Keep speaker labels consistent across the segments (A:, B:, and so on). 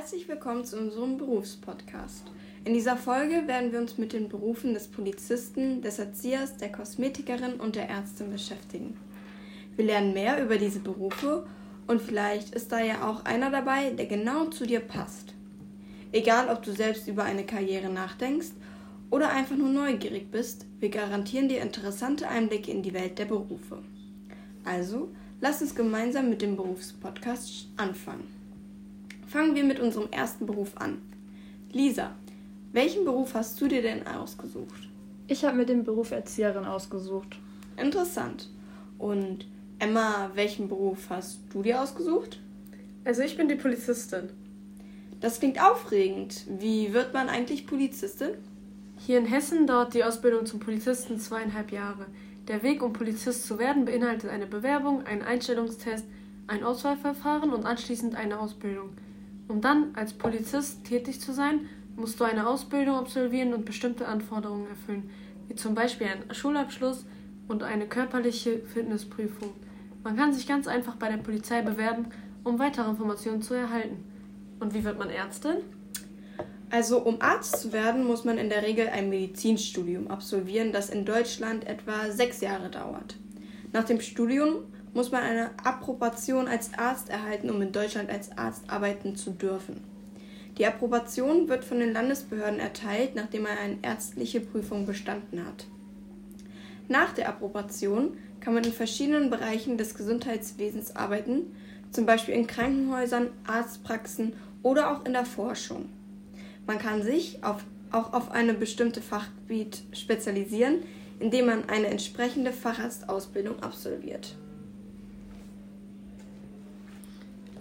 A: Herzlich willkommen zu unserem Berufspodcast. In dieser Folge werden wir uns mit den Berufen des Polizisten, des Erziehers, der Kosmetikerin und der Ärztin beschäftigen. Wir lernen mehr über diese Berufe und vielleicht ist da ja auch einer dabei, der genau zu dir passt. Egal, ob du selbst über eine Karriere nachdenkst oder einfach nur neugierig bist, wir garantieren dir interessante Einblicke in die Welt der Berufe. Also, lass uns gemeinsam mit dem Berufspodcast anfangen. Fangen wir mit unserem ersten Beruf an. Lisa, welchen Beruf hast du dir denn ausgesucht?
B: Ich habe mir den Beruf Erzieherin ausgesucht.
A: Interessant. Und Emma, welchen Beruf hast du dir ausgesucht?
C: Also ich bin die Polizistin.
A: Das klingt aufregend. Wie wird man eigentlich Polizistin?
C: Hier in Hessen dauert die Ausbildung zum Polizisten zweieinhalb Jahre. Der Weg, um Polizist zu werden, beinhaltet eine Bewerbung, einen Einstellungstest, ein Auswahlverfahren und anschließend eine Ausbildung. Um dann als Polizist tätig zu sein, musst du eine Ausbildung absolvieren und bestimmte Anforderungen erfüllen, wie zum Beispiel einen Schulabschluss und eine körperliche Fitnessprüfung. Man kann sich ganz einfach bei der Polizei bewerben, um weitere Informationen zu erhalten. Und wie wird man Ärztin?
A: Also um Arzt zu werden, muss man in der Regel ein Medizinstudium absolvieren, das in Deutschland etwa sechs Jahre dauert. Nach dem Studium muss man eine Approbation als Arzt erhalten, um in Deutschland als Arzt arbeiten zu dürfen. Die Approbation wird von den Landesbehörden erteilt, nachdem man eine ärztliche Prüfung bestanden hat. Nach der Approbation kann man in verschiedenen Bereichen des Gesundheitswesens arbeiten, zum Beispiel in Krankenhäusern, Arztpraxen oder auch in der Forschung. Man kann sich auf, auch auf eine bestimmte Fachgebiet spezialisieren, indem man eine entsprechende Facharztausbildung absolviert.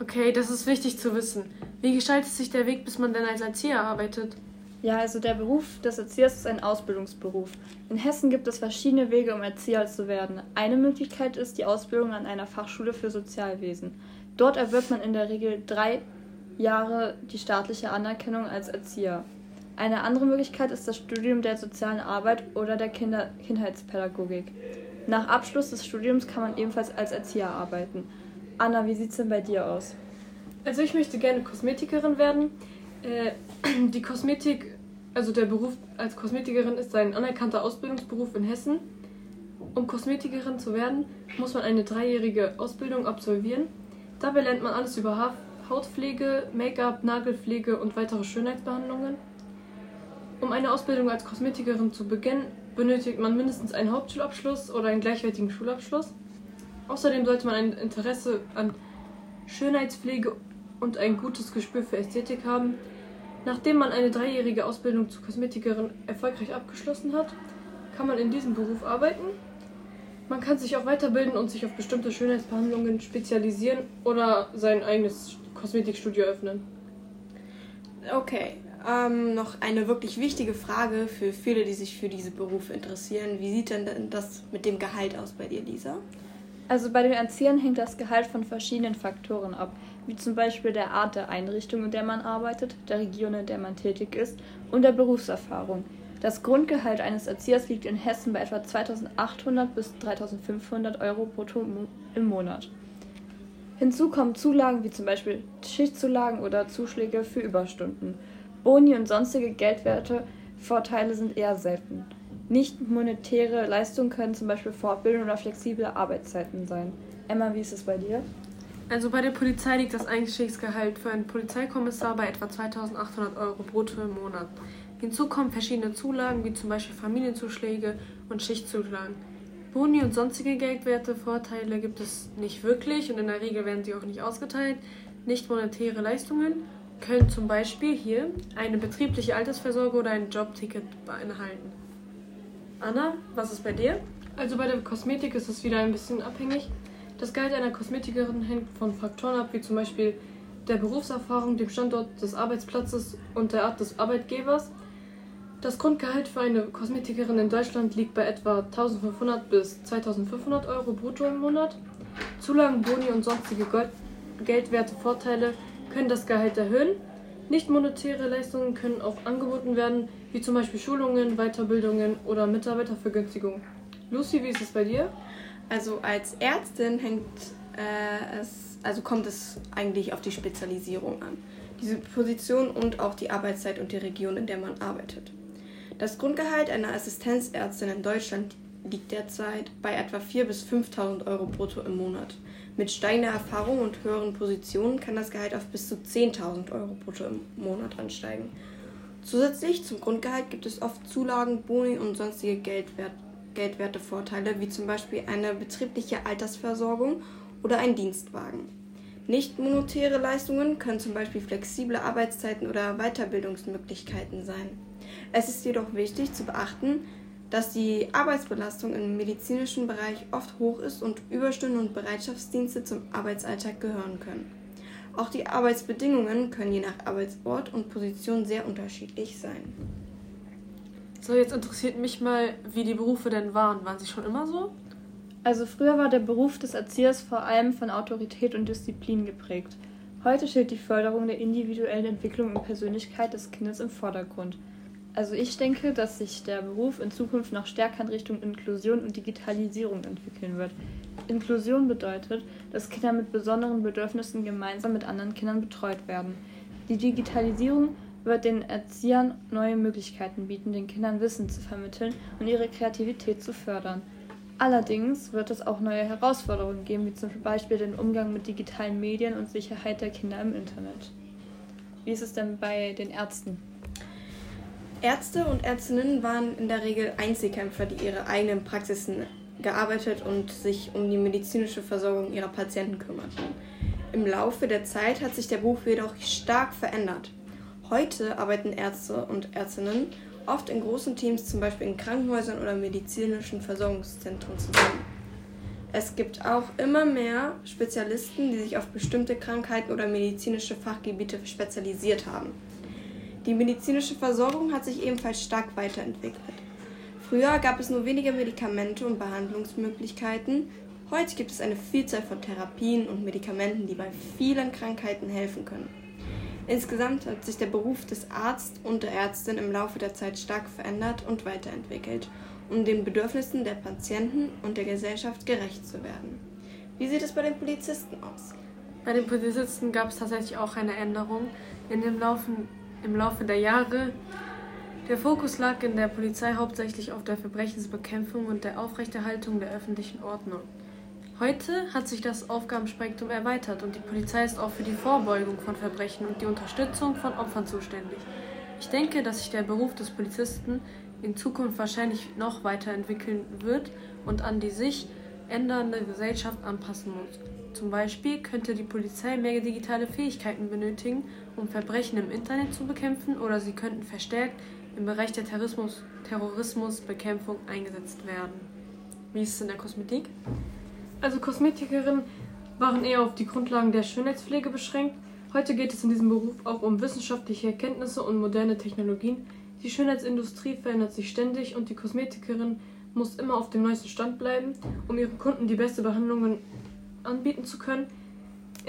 C: Okay, das ist wichtig zu wissen. Wie gestaltet sich der Weg, bis man denn als Erzieher arbeitet?
B: Ja, also der Beruf des Erziehers ist ein Ausbildungsberuf. In Hessen gibt es verschiedene Wege, um Erzieher zu werden. Eine Möglichkeit ist die Ausbildung an einer Fachschule für Sozialwesen. Dort erwirbt man in der Regel drei Jahre die staatliche Anerkennung als Erzieher. Eine andere Möglichkeit ist das Studium der sozialen Arbeit oder der Kinder Kindheitspädagogik. Nach Abschluss des Studiums kann man ebenfalls als Erzieher arbeiten. Anna, wie sieht es denn bei dir aus?
C: Also ich möchte gerne Kosmetikerin werden. Äh, die Kosmetik, also der Beruf als Kosmetikerin ist ein anerkannter Ausbildungsberuf in Hessen. Um Kosmetikerin zu werden, muss man eine dreijährige Ausbildung absolvieren. Dabei lernt man alles über Hautpflege, Make-up, Nagelpflege und weitere Schönheitsbehandlungen. Um eine Ausbildung als Kosmetikerin zu beginnen, benötigt man mindestens einen Hauptschulabschluss oder einen gleichwertigen Schulabschluss. Außerdem sollte man ein Interesse an Schönheitspflege und ein gutes Gespür für Ästhetik haben. Nachdem man eine dreijährige Ausbildung zur Kosmetikerin erfolgreich abgeschlossen hat, kann man in diesem Beruf arbeiten. Man kann sich auch weiterbilden und sich auf bestimmte Schönheitsbehandlungen spezialisieren oder sein eigenes Kosmetikstudio öffnen.
A: Okay, ähm, noch eine wirklich wichtige Frage für viele, die sich für diese Berufe interessieren. Wie sieht denn das mit dem Gehalt aus bei dir, Lisa?
B: Also bei den Erziehern hängt das Gehalt von verschiedenen Faktoren ab, wie zum Beispiel der Art der Einrichtung, in der man arbeitet, der Region, in der man tätig ist und der Berufserfahrung. Das Grundgehalt eines Erziehers liegt in Hessen bei etwa 2800 bis 3500 Euro brutto im Monat. Hinzu kommen Zulagen wie zum Beispiel Schichtzulagen oder Zuschläge für Überstunden. Boni und sonstige Geldwerte Vorteile sind eher selten. Nicht monetäre Leistungen können zum Beispiel Fortbildung oder flexible Arbeitszeiten sein. Emma, wie ist es bei dir?
C: Also bei der Polizei liegt das Einstiegsgehalt für einen Polizeikommissar bei etwa 2800 Euro brutto im Monat. Hinzu kommen verschiedene Zulagen wie zum Beispiel Familienzuschläge und Schichtzulagen. Boni und sonstige Geldwerte, Vorteile gibt es nicht wirklich und in der Regel werden sie auch nicht ausgeteilt. Nicht monetäre Leistungen können zum Beispiel hier eine betriebliche Altersversorgung oder ein Jobticket beinhalten. Anna, was ist bei dir? Also bei der Kosmetik ist es wieder ein bisschen abhängig. Das Gehalt einer Kosmetikerin hängt von Faktoren ab, wie zum Beispiel der Berufserfahrung, dem Standort des Arbeitsplatzes und der Art des Arbeitgebers. Das Grundgehalt für eine Kosmetikerin in Deutschland liegt bei etwa 1500 bis 2500 Euro brutto im Monat. Zulagen, Boni und sonstige Geldwerte Vorteile können das Gehalt erhöhen. Nicht monetäre Leistungen können auch angeboten werden, wie zum Beispiel Schulungen, Weiterbildungen oder Mitarbeitervergünstigungen. Lucy, wie ist es bei dir?
A: Also als Ärztin hängt äh, es, also kommt es eigentlich auf die Spezialisierung an. diese Position und auch die Arbeitszeit und die Region, in der man arbeitet. Das Grundgehalt einer Assistenzärztin in Deutschland liegt derzeit bei etwa 4.000 bis 5.000 Euro brutto im Monat. Mit steigender Erfahrung und höheren Positionen kann das Gehalt auf bis zu 10.000 Euro brutto im Monat ansteigen. Zusätzlich zum Grundgehalt gibt es oft Zulagen, Boni und sonstige Geldwert Geldwertevorteile, wie zum Beispiel eine betriebliche Altersversorgung oder ein Dienstwagen. Nicht monetäre Leistungen können zum Beispiel flexible Arbeitszeiten oder Weiterbildungsmöglichkeiten sein. Es ist jedoch wichtig zu beachten, dass die Arbeitsbelastung im medizinischen Bereich oft hoch ist und Überstunden und Bereitschaftsdienste zum Arbeitsalltag gehören können. Auch die Arbeitsbedingungen können je nach Arbeitsort und Position sehr unterschiedlich sein.
C: So, jetzt interessiert mich mal, wie die Berufe denn waren. Waren sie schon immer so?
B: Also früher war der Beruf des Erziehers vor allem von Autorität und Disziplin geprägt. Heute steht die Förderung der individuellen Entwicklung und Persönlichkeit des Kindes im Vordergrund. Also ich denke, dass sich der Beruf in Zukunft noch stärker in Richtung Inklusion und Digitalisierung entwickeln wird. Inklusion bedeutet, dass Kinder mit besonderen Bedürfnissen gemeinsam mit anderen Kindern betreut werden. Die Digitalisierung wird den Erziehern neue Möglichkeiten bieten, den Kindern Wissen zu vermitteln und ihre Kreativität zu fördern. Allerdings wird es auch neue Herausforderungen geben, wie zum Beispiel den Umgang mit digitalen Medien und Sicherheit der Kinder im Internet. Wie ist es denn bei den Ärzten?
A: Ärzte und Ärztinnen waren in der Regel Einzelkämpfer, die ihre eigenen Praxisen gearbeitet und sich um die medizinische Versorgung ihrer Patienten kümmerten. Im Laufe der Zeit hat sich der Beruf jedoch stark verändert. Heute arbeiten Ärzte und Ärztinnen oft in großen Teams, zum Beispiel in Krankenhäusern oder medizinischen Versorgungszentren zusammen. Es gibt auch immer mehr Spezialisten, die sich auf bestimmte Krankheiten oder medizinische Fachgebiete spezialisiert haben. Die medizinische Versorgung hat sich ebenfalls stark weiterentwickelt. Früher gab es nur wenige Medikamente und Behandlungsmöglichkeiten. Heute gibt es eine Vielzahl von Therapien und Medikamenten, die bei vielen Krankheiten helfen können. Insgesamt hat sich der Beruf des Arzt und der Ärztin im Laufe der Zeit stark verändert und weiterentwickelt, um den Bedürfnissen der Patienten und der Gesellschaft gerecht zu werden. Wie sieht es bei den Polizisten aus?
C: Bei den Polizisten gab es tatsächlich auch eine Änderung in dem Laufen, im Laufe der Jahre. Der Fokus lag in der Polizei hauptsächlich auf der Verbrechensbekämpfung und der Aufrechterhaltung der öffentlichen Ordnung. Heute hat sich das Aufgabenspektrum erweitert und die Polizei ist auch für die Vorbeugung von Verbrechen und die Unterstützung von Opfern zuständig. Ich denke, dass sich der Beruf des Polizisten in Zukunft wahrscheinlich noch weiterentwickeln wird und an die sich ändernde Gesellschaft anpassen muss. Zum Beispiel könnte die Polizei mehr digitale Fähigkeiten benötigen, um Verbrechen im Internet zu bekämpfen, oder sie könnten verstärkt im Bereich der Terrorismus, Terrorismusbekämpfung eingesetzt werden. Wie ist es in der Kosmetik? Also Kosmetikerinnen waren eher auf die Grundlagen der Schönheitspflege beschränkt. Heute geht es in diesem Beruf auch um wissenschaftliche Erkenntnisse und moderne Technologien. Die Schönheitsindustrie verändert sich ständig und die Kosmetikerin muss immer auf dem neuesten Stand bleiben, um ihren Kunden die beste Behandlungen anbieten zu können.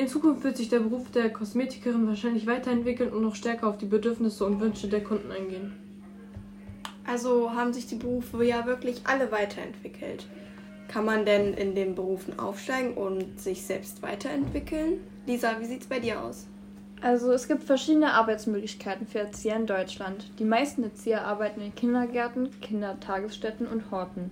C: In Zukunft wird sich der Beruf der Kosmetikerin wahrscheinlich weiterentwickeln und noch stärker auf die Bedürfnisse und Wünsche der Kunden eingehen.
A: Also haben sich die Berufe ja wirklich alle weiterentwickelt. Kann man denn in den Berufen aufsteigen und sich selbst weiterentwickeln? Lisa, wie sieht es bei dir aus?
B: Also es gibt verschiedene Arbeitsmöglichkeiten für Erzieher in Deutschland. Die meisten Erzieher arbeiten in Kindergärten, Kindertagesstätten und Horten.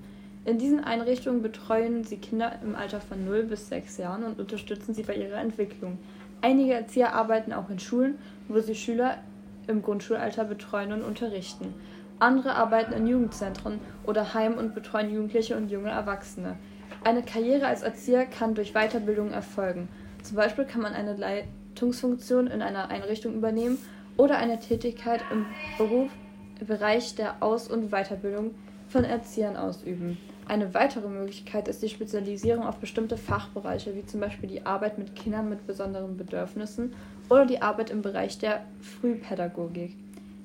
B: In diesen Einrichtungen betreuen sie Kinder im Alter von 0 bis 6 Jahren und unterstützen sie bei ihrer Entwicklung. Einige Erzieher arbeiten auch in Schulen, wo sie Schüler im Grundschulalter betreuen und unterrichten. Andere arbeiten in Jugendzentren oder Heim und betreuen Jugendliche und junge Erwachsene. Eine Karriere als Erzieher kann durch Weiterbildung erfolgen. Zum Beispiel kann man eine Leitungsfunktion in einer Einrichtung übernehmen oder eine Tätigkeit im Beruf, im Bereich der Aus- und Weiterbildung von Erziehern ausüben. Eine weitere Möglichkeit ist die Spezialisierung auf bestimmte Fachbereiche, wie zum Beispiel die Arbeit mit Kindern mit besonderen Bedürfnissen oder die Arbeit im Bereich der Frühpädagogik.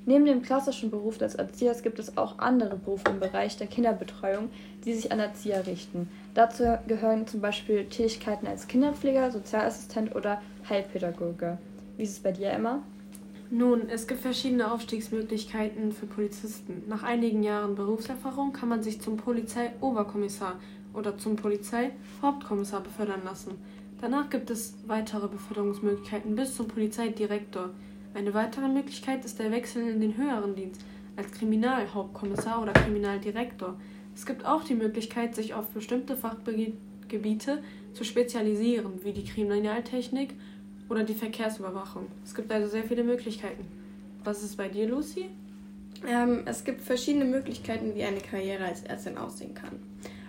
B: Neben dem klassischen Beruf des Erziehers gibt es auch andere Berufe im Bereich der Kinderbetreuung, die sich an Erzieher richten. Dazu gehören zum Beispiel Tätigkeiten als Kinderpfleger, Sozialassistent oder Heilpädagoge. Wie ist es bei dir, Emma?
C: Nun, es gibt verschiedene Aufstiegsmöglichkeiten für Polizisten. Nach einigen Jahren Berufserfahrung kann man sich zum Polizeioberkommissar oder zum Polizeihauptkommissar befördern lassen. Danach gibt es weitere Beförderungsmöglichkeiten bis zum Polizeidirektor. Eine weitere Möglichkeit ist der Wechsel in den höheren Dienst als Kriminalhauptkommissar oder Kriminaldirektor. Es gibt auch die Möglichkeit, sich auf bestimmte Fachgebiete zu spezialisieren, wie die Kriminaltechnik oder die Verkehrsüberwachung. Es gibt also sehr viele Möglichkeiten. Was ist bei dir, Lucy?
A: Ähm, es gibt verschiedene Möglichkeiten, wie eine Karriere als Ärztin aussehen kann.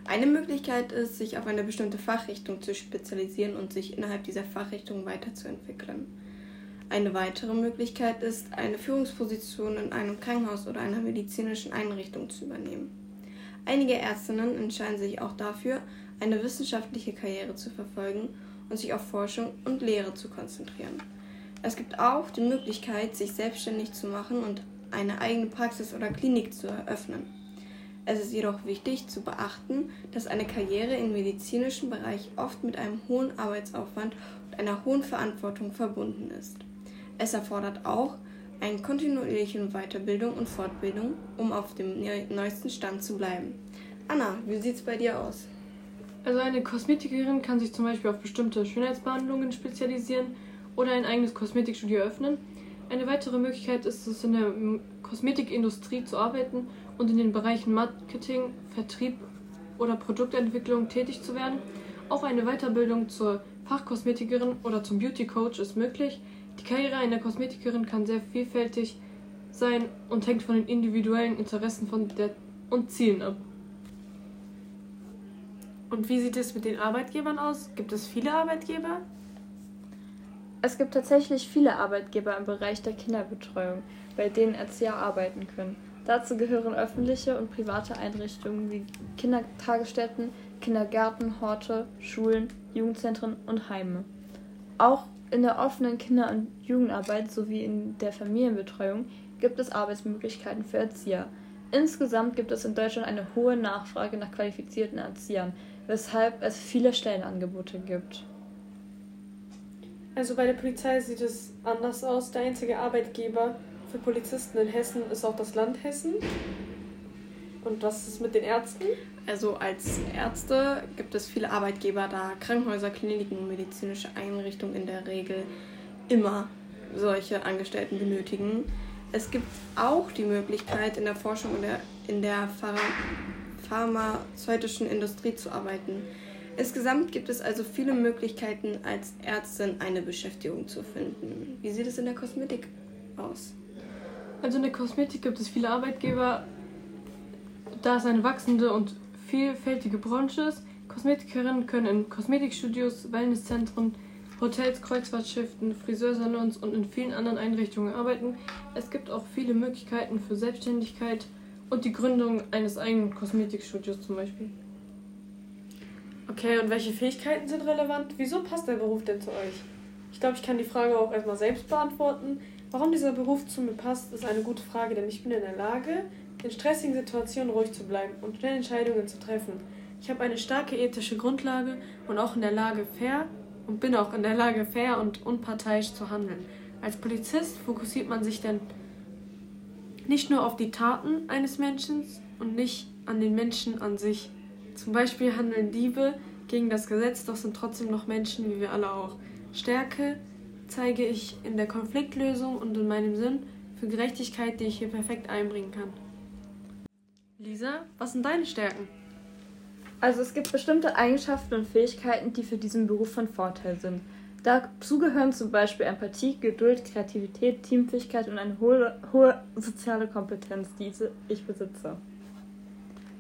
A: Eine Möglichkeit ist, sich auf eine bestimmte Fachrichtung zu spezialisieren und sich innerhalb dieser Fachrichtung weiterzuentwickeln. Eine weitere Möglichkeit ist, eine Führungsposition in einem Krankenhaus oder einer medizinischen Einrichtung zu übernehmen. Einige Ärztinnen entscheiden sich auch dafür, eine wissenschaftliche Karriere zu verfolgen und sich auf Forschung und Lehre zu konzentrieren. Es gibt auch die Möglichkeit, sich selbstständig zu machen und eine eigene Praxis oder Klinik zu eröffnen. Es ist jedoch wichtig zu beachten, dass eine Karriere im medizinischen Bereich oft mit einem hohen Arbeitsaufwand und einer hohen Verantwortung verbunden ist. Es erfordert auch eine kontinuierliche Weiterbildung und Fortbildung, um auf dem neuesten Stand zu bleiben. Anna, wie sieht es bei dir aus?
C: Also eine Kosmetikerin kann sich zum Beispiel auf bestimmte Schönheitsbehandlungen spezialisieren oder ein eigenes Kosmetikstudio öffnen. Eine weitere Möglichkeit ist es, in der Kosmetikindustrie zu arbeiten und in den Bereichen Marketing, Vertrieb oder Produktentwicklung tätig zu werden. Auch eine Weiterbildung zur Fachkosmetikerin oder zum Beauty Coach ist möglich. Die Karriere einer Kosmetikerin kann sehr vielfältig sein und hängt von den individuellen Interessen von der und Zielen ab. Und wie sieht es mit den Arbeitgebern aus? Gibt es viele Arbeitgeber?
B: Es gibt tatsächlich viele Arbeitgeber im Bereich der Kinderbetreuung, bei denen Erzieher arbeiten können. Dazu gehören öffentliche und private Einrichtungen wie Kindertagesstätten, Kindergärten, Horte, Schulen, Jugendzentren und Heime. Auch in der offenen Kinder- und Jugendarbeit sowie in der Familienbetreuung gibt es Arbeitsmöglichkeiten für Erzieher. Insgesamt gibt es in Deutschland eine hohe Nachfrage nach qualifizierten Erziehern, weshalb es viele Stellenangebote gibt.
C: Also bei der Polizei sieht es anders aus. Der einzige Arbeitgeber für Polizisten in Hessen ist auch das Land Hessen. Und was ist mit den Ärzten?
A: Also als Ärzte gibt es viele Arbeitgeber, da Krankenhäuser, Kliniken und medizinische Einrichtungen in der Regel immer solche Angestellten benötigen. Es gibt auch die Möglichkeit, in der Forschung und in der pharmazeutischen Industrie zu arbeiten. Insgesamt gibt es also viele Möglichkeiten, als Ärztin eine Beschäftigung zu finden. Wie sieht es in der Kosmetik aus?
C: Also in der Kosmetik gibt es viele Arbeitgeber, da es eine wachsende und vielfältige Branche ist. Kosmetikerinnen können in Kosmetikstudios, Wellnesszentren, Hotels, Kreuzfahrtschiffen, Friseursalons und in vielen anderen Einrichtungen arbeiten. Es gibt auch viele Möglichkeiten für Selbstständigkeit und die Gründung eines eigenen Kosmetikstudios zum Beispiel. Okay, und welche Fähigkeiten sind relevant? Wieso passt der Beruf denn zu euch? Ich glaube, ich kann die Frage auch erstmal selbst beantworten. Warum dieser Beruf zu mir passt, ist eine gute Frage, denn ich bin in der Lage, in stressigen Situationen ruhig zu bleiben und schnell Entscheidungen zu treffen. Ich habe eine starke ethische Grundlage und auch in der Lage fair und bin auch in der Lage fair und unparteiisch zu handeln. Als Polizist fokussiert man sich dann nicht nur auf die Taten eines Menschen und nicht an den Menschen an sich. Zum Beispiel handeln Diebe gegen das Gesetz, doch sind trotzdem noch Menschen, wie wir alle auch. Stärke zeige ich in der Konfliktlösung und in meinem Sinn für Gerechtigkeit, die ich hier perfekt einbringen kann. Lisa, was sind deine Stärken?
B: Also es gibt bestimmte Eigenschaften und Fähigkeiten, die für diesen Beruf von Vorteil sind. Dazu gehören zum Beispiel Empathie, Geduld, Kreativität, Teamfähigkeit und eine hohe, hohe soziale Kompetenz, die ich besitze.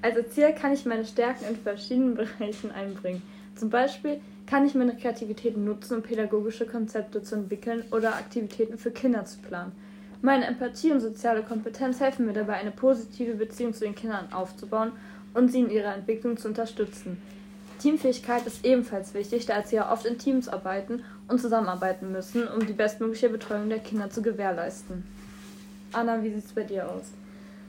B: Als Erzieher kann ich meine Stärken in verschiedenen Bereichen einbringen. Zum Beispiel kann ich meine Kreativität nutzen, um pädagogische Konzepte zu entwickeln oder Aktivitäten für Kinder zu planen. Meine Empathie und soziale Kompetenz helfen mir dabei, eine positive Beziehung zu den Kindern aufzubauen und sie in ihrer Entwicklung zu unterstützen. Teamfähigkeit ist ebenfalls wichtig, da sie ja oft in Teams arbeiten und zusammenarbeiten müssen, um die bestmögliche Betreuung der Kinder zu gewährleisten. Anna, wie sieht es bei dir aus?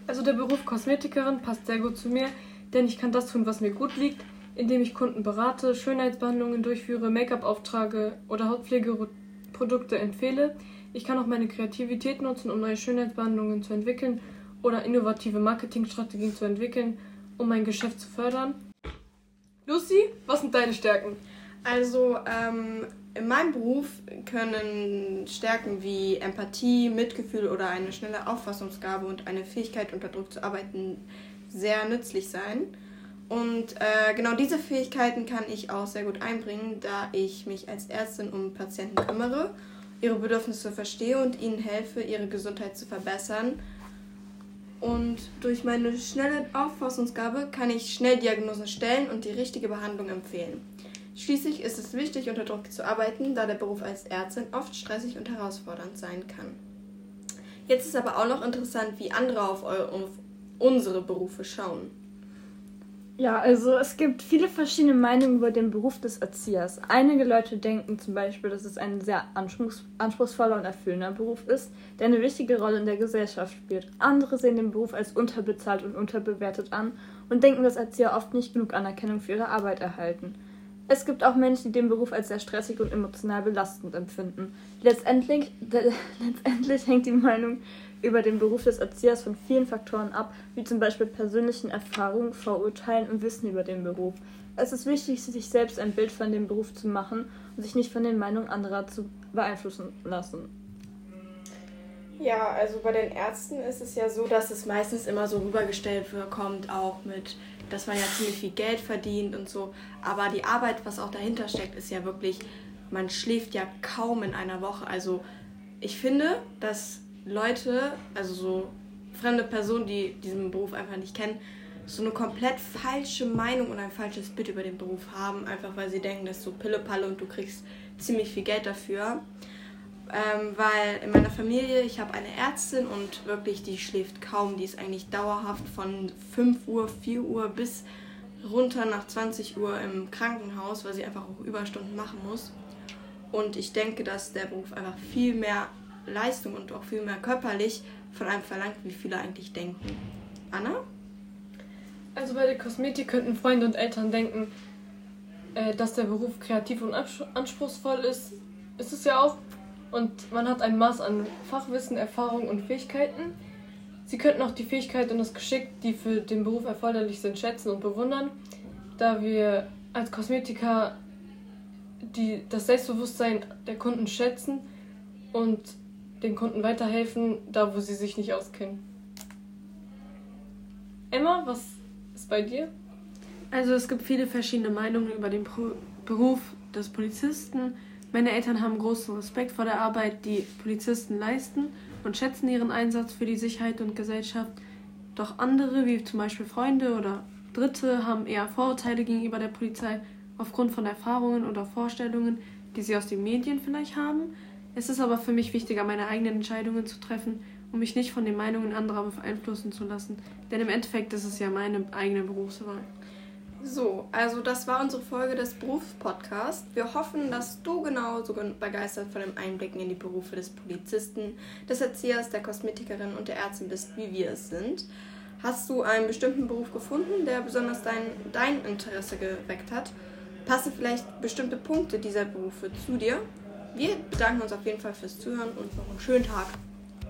C: Also der Beruf Kosmetikerin passt sehr gut zu mir, denn ich kann das tun, was mir gut liegt, indem ich Kunden berate, Schönheitsbehandlungen durchführe, Make-up auftrage oder Hautpflegeprodukte empfehle. Ich kann auch meine Kreativität nutzen, um neue Schönheitsbehandlungen zu entwickeln oder innovative Marketingstrategien zu entwickeln, um mein Geschäft zu fördern. Lucy, was sind deine Stärken?
A: Also, ähm, in meinem Beruf können Stärken wie Empathie, Mitgefühl oder eine schnelle Auffassungsgabe und eine Fähigkeit unter Druck zu arbeiten sehr nützlich sein. Und äh, genau diese Fähigkeiten kann ich auch sehr gut einbringen, da ich mich als Ärztin um Patienten kümmere, ihre Bedürfnisse verstehe und ihnen helfe, ihre Gesundheit zu verbessern. Und durch meine schnelle Auffassungsgabe kann ich schnell Diagnosen stellen und die richtige Behandlung empfehlen. Schließlich ist es wichtig, unter Druck zu arbeiten, da der Beruf als Ärztin oft stressig und herausfordernd sein kann. Jetzt ist aber auch noch interessant, wie andere auf, auf unsere Berufe schauen.
B: Ja, also es gibt viele verschiedene Meinungen über den Beruf des Erziehers. Einige Leute denken zum Beispiel, dass es ein sehr anspruchs anspruchsvoller und erfüllender Beruf ist, der eine wichtige Rolle in der Gesellschaft spielt. Andere sehen den Beruf als unterbezahlt und unterbewertet an und denken, dass Erzieher oft nicht genug Anerkennung für ihre Arbeit erhalten. Es gibt auch Menschen, die den Beruf als sehr stressig und emotional belastend empfinden. Letztendlich, letztendlich hängt die Meinung über den Beruf des Erziehers von vielen Faktoren ab, wie zum Beispiel persönlichen Erfahrungen, Vorurteilen und Wissen über den Beruf. Es ist wichtig, sich selbst ein Bild von dem Beruf zu machen und sich nicht von den Meinungen anderer zu beeinflussen lassen.
A: Ja, also bei den Ärzten ist es ja so, dass es meistens immer so rübergestellt kommt, auch mit, dass man ja ziemlich viel Geld verdient und so. Aber die Arbeit, was auch dahinter steckt, ist ja wirklich, man schläft ja kaum in einer Woche. Also ich finde, dass Leute, also so fremde Personen, die diesen Beruf einfach nicht kennen, so eine komplett falsche Meinung und ein falsches Bild über den Beruf haben, einfach weil sie denken, das ist so Pillepalle und du kriegst ziemlich viel Geld dafür. Ähm, weil in meiner Familie, ich habe eine Ärztin und wirklich, die schläft kaum. Die ist eigentlich dauerhaft von 5 Uhr, 4 Uhr bis runter nach 20 Uhr im Krankenhaus, weil sie einfach auch Überstunden machen muss. Und ich denke, dass der Beruf einfach viel mehr Leistung und auch viel mehr körperlich von einem verlangt, wie viele eigentlich denken. Anna?
C: Also bei der Kosmetik könnten Freunde und Eltern denken, äh, dass der Beruf kreativ und anspruchsvoll ist. Ist es ja auch. Und man hat ein Maß an Fachwissen, Erfahrung und Fähigkeiten. Sie könnten auch die Fähigkeit und das Geschick, die für den Beruf erforderlich sind, schätzen und bewundern, da wir als Kosmetiker die, das Selbstbewusstsein der Kunden schätzen und den Kunden weiterhelfen, da wo sie sich nicht auskennen. Emma, was ist bei dir?
D: Also es gibt viele verschiedene Meinungen über den Pro Beruf des Polizisten. Meine Eltern haben großen Respekt vor der Arbeit, die Polizisten leisten und schätzen ihren Einsatz für die Sicherheit und Gesellschaft. Doch andere, wie zum Beispiel Freunde oder Dritte, haben eher Vorurteile gegenüber der Polizei aufgrund von Erfahrungen oder Vorstellungen, die sie aus den Medien vielleicht haben. Es ist aber für mich wichtiger, meine eigenen Entscheidungen zu treffen und mich nicht von den Meinungen anderer beeinflussen zu lassen. Denn im Endeffekt ist es ja meine eigene Berufswahl.
A: So, also das war unsere Folge des Berufspodcasts. Wir hoffen, dass du genauso begeistert von den Einblicken in die Berufe des Polizisten, des Erziehers, der Kosmetikerin und der Ärztin bist, wie wir es sind. Hast du einen bestimmten Beruf gefunden, der besonders dein, dein Interesse geweckt hat? Passen vielleicht bestimmte Punkte dieser Berufe zu dir? Wir bedanken uns auf jeden Fall fürs Zuhören und noch einen schönen Tag.